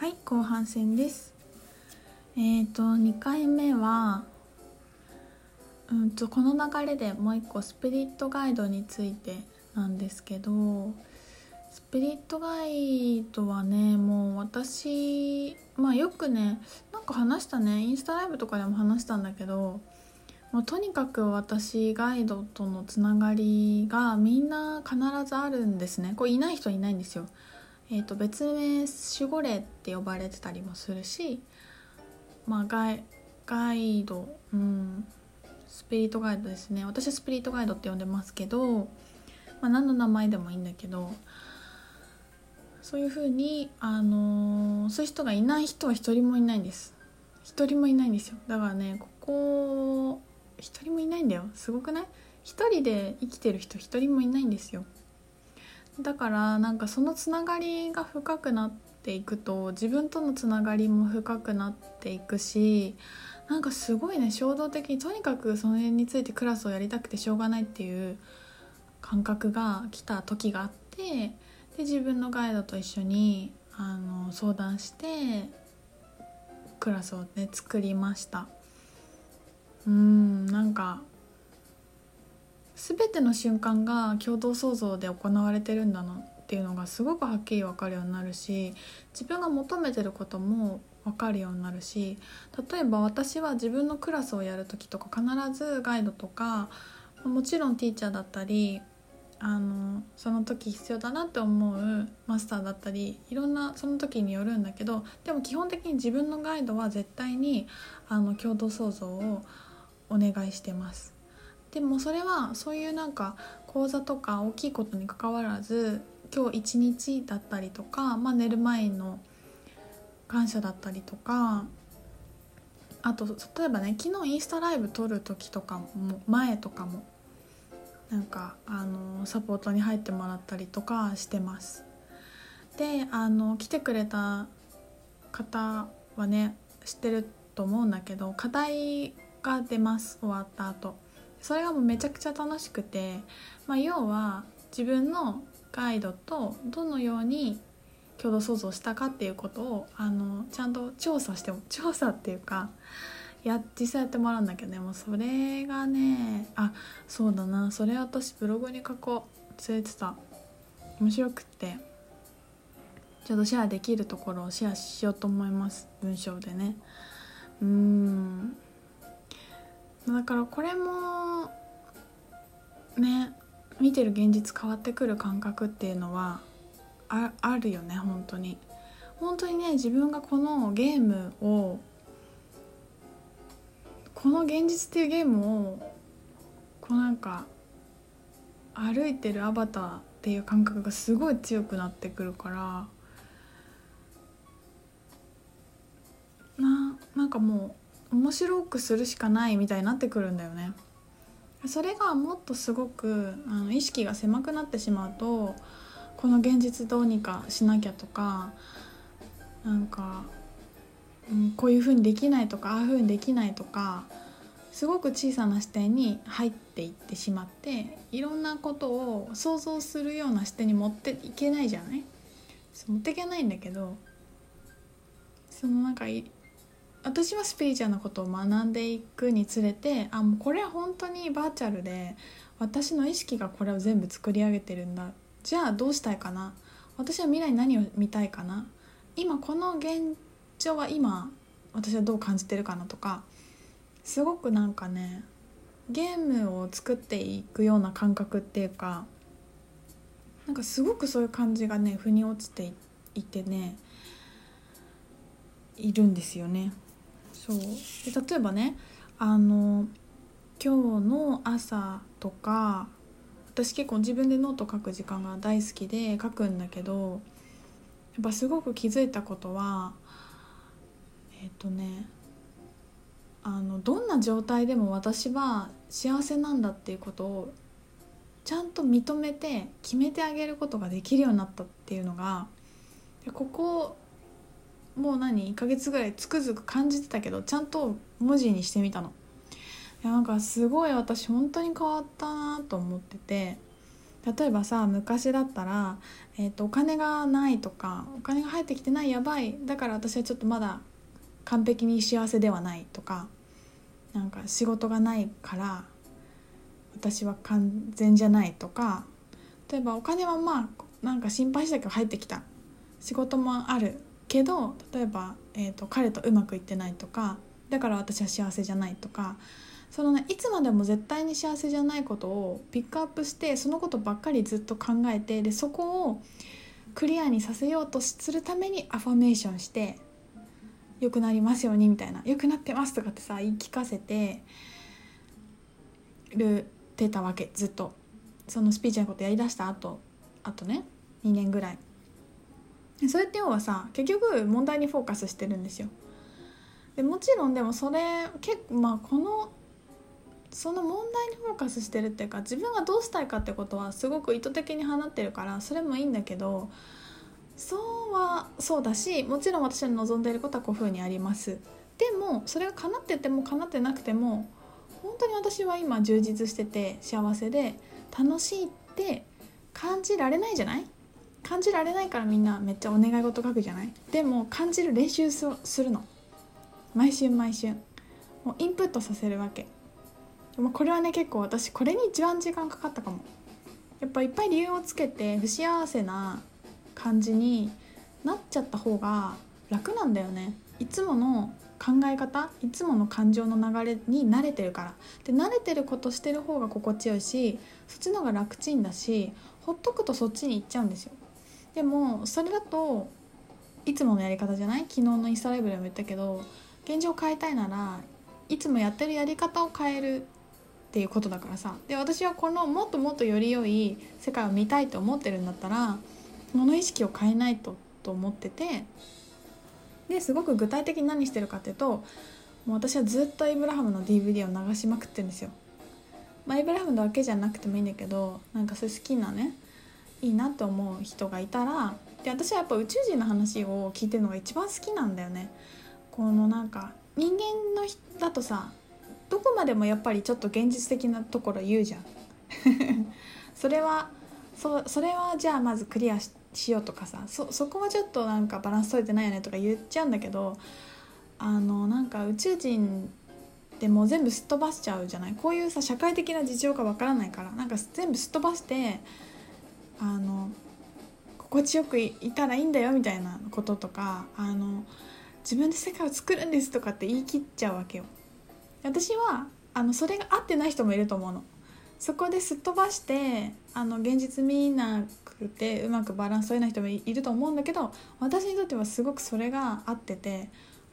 はい後半戦ですえっ、ー、と2回目はうんとこの流れでもう一個スピリットガイドについてなんですけどスピリットガイドはねもう私まあよくねなんか話したねインスタライブとかでも話したんだけどもうとにかく私ガイドとのつながりがみんな必ずあるんですねこれいない人はいないんですよ。えーと、別名守護霊って呼ばれてたりもするし、まあ、ガイガイド、うん、スピリットガイドですね。私はスピリットガイドって呼んでますけど、まあ、何の名前でもいいんだけどそういうふうに、あのー、そういう人がいない人は一人もいないんです。一人もいないんですよ。だからねここ一人もいないんだよ。すごくない？一人で生きてる人一人もいないんですよ。だからなんかそのつながりが深くなっていくと自分とのつながりも深くなっていくしなんかすごいね衝動的にとにかくその辺についてクラスをやりたくてしょうがないっていう感覚が来た時があってで自分のガイドと一緒にあの相談してクラスをね作りました。うんなんか全ての瞬間が共同創造で行われてるんだなっていうのがすごくはっきり分かるようになるし自分が求めてることも分かるようになるし例えば私は自分のクラスをやる時とか必ずガイドとかもちろんティーチャーだったりあのその時必要だなって思うマスターだったりいろんなその時によるんだけどでも基本的に自分のガイドは絶対にあの共同創造をお願いしてます。でもそれはそういうなんか講座とか大きいことにかかわらず今日一日だったりとか、まあ、寝る前の感謝だったりとかあと例えばね昨日インスタライブ撮る時とかも前とかもなんかあのサポートに入ってもらったりとかしてます。であの来てくれた方はね知ってると思うんだけど課題が出ます終わった後それがもうめちゃくちゃ楽しくて、まあ、要は自分のガイドとどのように共同創造したかっていうことをあのちゃんと調査しても調査っていうかや実際やってもらうんだけどね。もうそれがねあそうだな。それ私ブログに書こう。忘れてた。面白くって。ちょっとシェアできるところをシェアしようと思います。文章でね。うん。だからこれもね見てる現実変わってくる感覚っていうのはああるよね本当に。本当にね自分がこのゲームをこの現実っていうゲームをこうなんか歩いてるアバターっていう感覚がすごい強くなってくるからななんかもう面白くするしかないみたいになってくるんだよね。それがもっとすごくあの意識が狭くなってしまうとこの現実どうにかしなきゃとかなんか、うん、こういうふうにできないとかああいうふうにできないとかすごく小さな視点に入っていってしまっていろんなことを想像するような視点に持っていけないじゃない？持っていけないんだけどそのなんか私はスピリチュアルなことを学んでいくにつれてあもうこれは本当にバーチャルで私の意識がこれを全部作り上げてるんだ。じゃあどうしたいかな。私は未来に何を見たいかな。今この現状は今私はどう感じてるかなとか。すごくなんかねゲームを作っていくような感覚っていうかなんかすごくそういう感じがね腑に落ちていてねいるんですよね。そう。で例えばねあの今日の朝とか私結構自分でノート書く時間が大好きで書くんだけどやっぱすごく気づいたことはえっ、とねあのどんな状態でも私は幸せなんだっていうことをちゃんと認めて決めてあげることができるようになったっていうのがここもう何？1ヶ月ぐらいつくづく感じてたけどちゃんと文字にしてみたの。いやなんかすごい私本当に変わったなと思ってて。例えばさ昔だったら、えーと、お金がないとかお金が入ってきてないやばい。だから私はちょっとまだ完璧に幸せではないとかなんか仕事がないから私は完全じゃないとか。例えばお金はまあなんか心配したけど入ってきた。仕事もある。けど例えば、えーと彼とうまくいってないとかだから私は幸せじゃないとかそのねいつまでも絶対に幸せじゃないことをピックアップしてそのことばっかりずっと考えてでそこをクリアにさせようとするためにアファメーションして良くなりますようにみたいな良くなってますとかってさ言い聞かせてるてたわけずっと。そのスピーチのことやりだした後あとね2年ぐらい。それって要はさ結局問題にフォーカスしてるんですよ。でもちろんでもそれ結構まあこのその問題にフォーカスしてるっていうか自分がどうしたいかってことはすごく意図的に放ってるからそれもいいんだけどそうはそうだしもちろん私の望んでいることはこういうふうにあります。でもそれが叶ってても叶ってなくても本当に私は今充実してて幸せで楽しいって感じられないじゃない？感じられないからみんなめっちゃお願い事書くじゃない？でも感じる練習するの。毎週毎週。もうインプットさせるわけ。でもこれはね結構私これに一番時間かかったかも。やっぱいっぱい理由をつけて不幸せな感じになっちゃった方が楽なんだよね。いつもの考え方いつもの感情の流れに慣れてるから。で慣れてることしてる方が心地よいしそっちの方が楽ちんだしほっとくとそっちに行っちゃうんですよ。でもそれだといつものやり方じゃない？昨日のインスタライブでも言ったけど現状変えたいならいつもやってるやり方を変えるっていうことだからさで私はこのもっともっとより良い世界を見たいと思ってるんだったら物意識を変えないとと思っててですごく具体的に何してるかっていうともう私はずっとイブラハムの DVD を流しまくってるんですよ。まあ、イブラハムだけじゃなくてもいいんだけどなんかそういう好きなねいいなって思う人がいたらで私はやっぱ宇宙人の話を聞いてるのが一番好きなんだよね。このなんか人間のだとさどこまでもやっぱりちょっと現実的なところ言うじゃん それはそそれはじゃあまずクリアしようとかさそそこはちょっとなんかバランス取れてないよねとか言っちゃうんだけどあのなんか宇宙人でも全部すっ飛ばしちゃうじゃない？こういうさ社会的な事情がわからないからなんか全部すっ飛ばしてあの心地よくいたらいいんだよみたいなこととかあの自分で世界を作るんですとかって言い切っちゃうわけよ。私はあのそれが合ってない人もいると思うの。そこですっ飛ばしてあの現実見なくてうまくバランス取れない人もいると思うんだけど私にとってはすごくそれが合ってて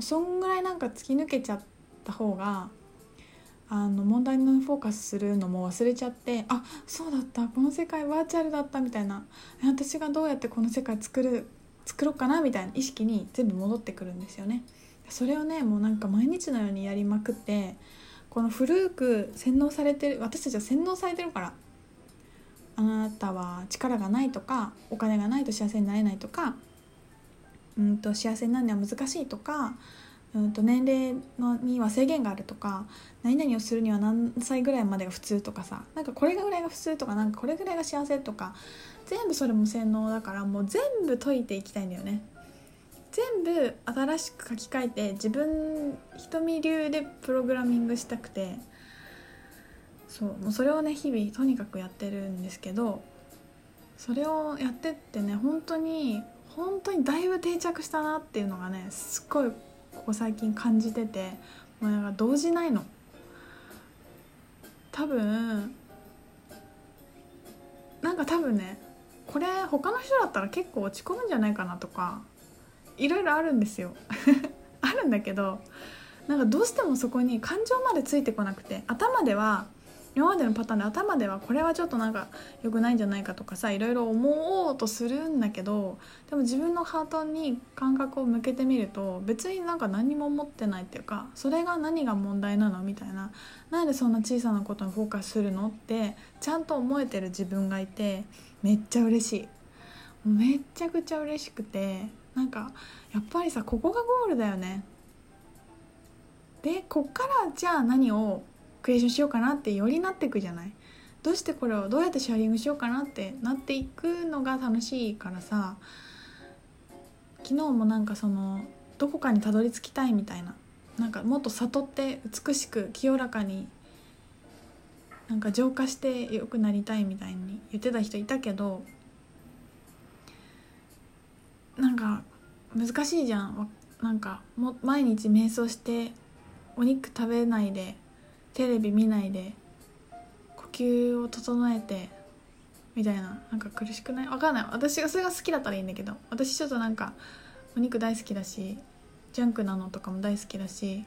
そんぐらいなんか突き抜けちゃった方があの問題のフォーカスするのも忘れちゃってあそうだったこの世界バーチャルだったみたいな私がどうやってこの世界作る作ろうかなみたいな意識に全部戻ってくるんですよね。それをねもうなんか毎日のようにやりまくってこの古く洗脳されてる私たちは洗脳されてるからあなたは力がないとかお金がないと幸せになれないとかうんと幸せになるには難しいとかうんと年齢のには制限があるとか何々をするには何歳ぐらいまでが普通とかさなんかこれぐらいが普通とかなんかこれぐらいが幸せとか全部それも洗脳だからもう全部解いていきたいんだよね。全部新しく書き換えて自分瞳流でプログラミングしたくてそうもうそれをね日々とにかくやってるんですけどそれをやってってね本当に本当にだいぶ定着したなっていうのがねすっごいここ最近感じててもうなんか動じないの。多分なんか多分ねこれ他の人だったら結構落ち込むんじゃないかなとかいろいろあるんですよ。あるんだけどなんかどうしてもそこに感情までついてこなくて頭では今までのパターンで頭ではこれはちょっとなんか良くないんじゃないかとかさいろいろ思おうとするんだけどでも自分のハートに感覚を向けてみると別になんか何も思ってないっていうかそれが何が問題なのみたいな。なんでそんな小さなことにフォーカスするのってちゃんと思えてる自分がいてめっちゃ嬉しい。めっちゃくちゃ嬉しくてなんかやっぱりさここがゴールだよね。でこっからじゃあ何をクリエーションしようかなってよりなっていくじゃないどうしてこれをどうやってシェアリングしようかなってなっていくのが楽しいからさ昨日もなんかそのどこかにたどり着きたいみたいななんかもっと悟って美しく清らかになんか浄化して良くなりたいみたいに言ってた人いたけどなんか難しいじゃんなんかも毎日瞑想してお肉食べないでテレビ見ないで呼吸を整えてみたいななんか苦しくない？わかんない。私がそれが好きだったらいいんだけど私ちょっとなんかお肉大好きだしジャンクなのとかも大好きだし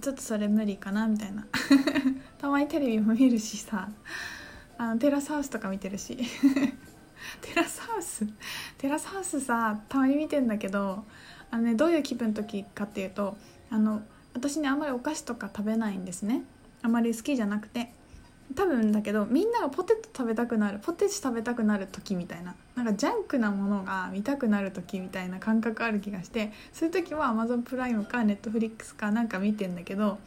ちょっとそれ無理かなみたいな。たまにテレビも見るしさあのテラスハウスとか見てるし。テラスハウス？テラスハウスさたまに見てんだけどあの、ね、どういう気分の時かっていうとあの私ねあんまりお菓子とか食べないんですね。あまり好きじゃなくて。多分だけどみんながポテト食べたくなるポテチ食べたくなる時みたいな。なんかジャンクなものが見たくなる時みたいな感覚ある気がして。そういう時は Amazon プライムか Netflix かなんか見てんだけど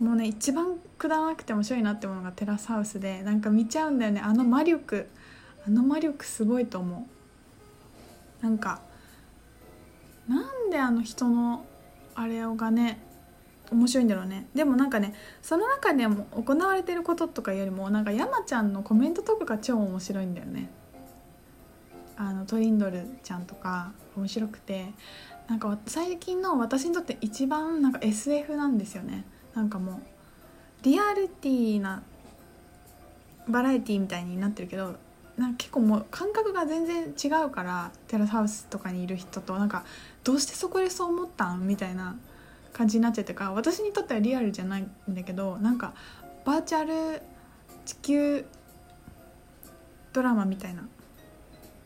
もうね一番くだらなくて面白いなってものがテラスハウスでなんか見ちゃうんだよね。あの魔力。あの魔力すごいと思う。なんかなんであの人のあれをがね面白いんだろうね。でもなんかねその中でも行われてることとかよりもなんか山ちゃんのコメントとかが超面白いんだよね。あのトリンドルちゃんとか面白くて。なんか最近の私にとって一番なんか SF なんですよね。なんかもうリアリティなバラエティみたいになってるけどなんか結構もう感覚が全然違うからテラスハウスとかにいる人となんかどうしてそこでそう思ったん？みたいな感じになっちゃってから私にとってはリアルじゃないんだけどなんかバーチャル地球ドラマみたいな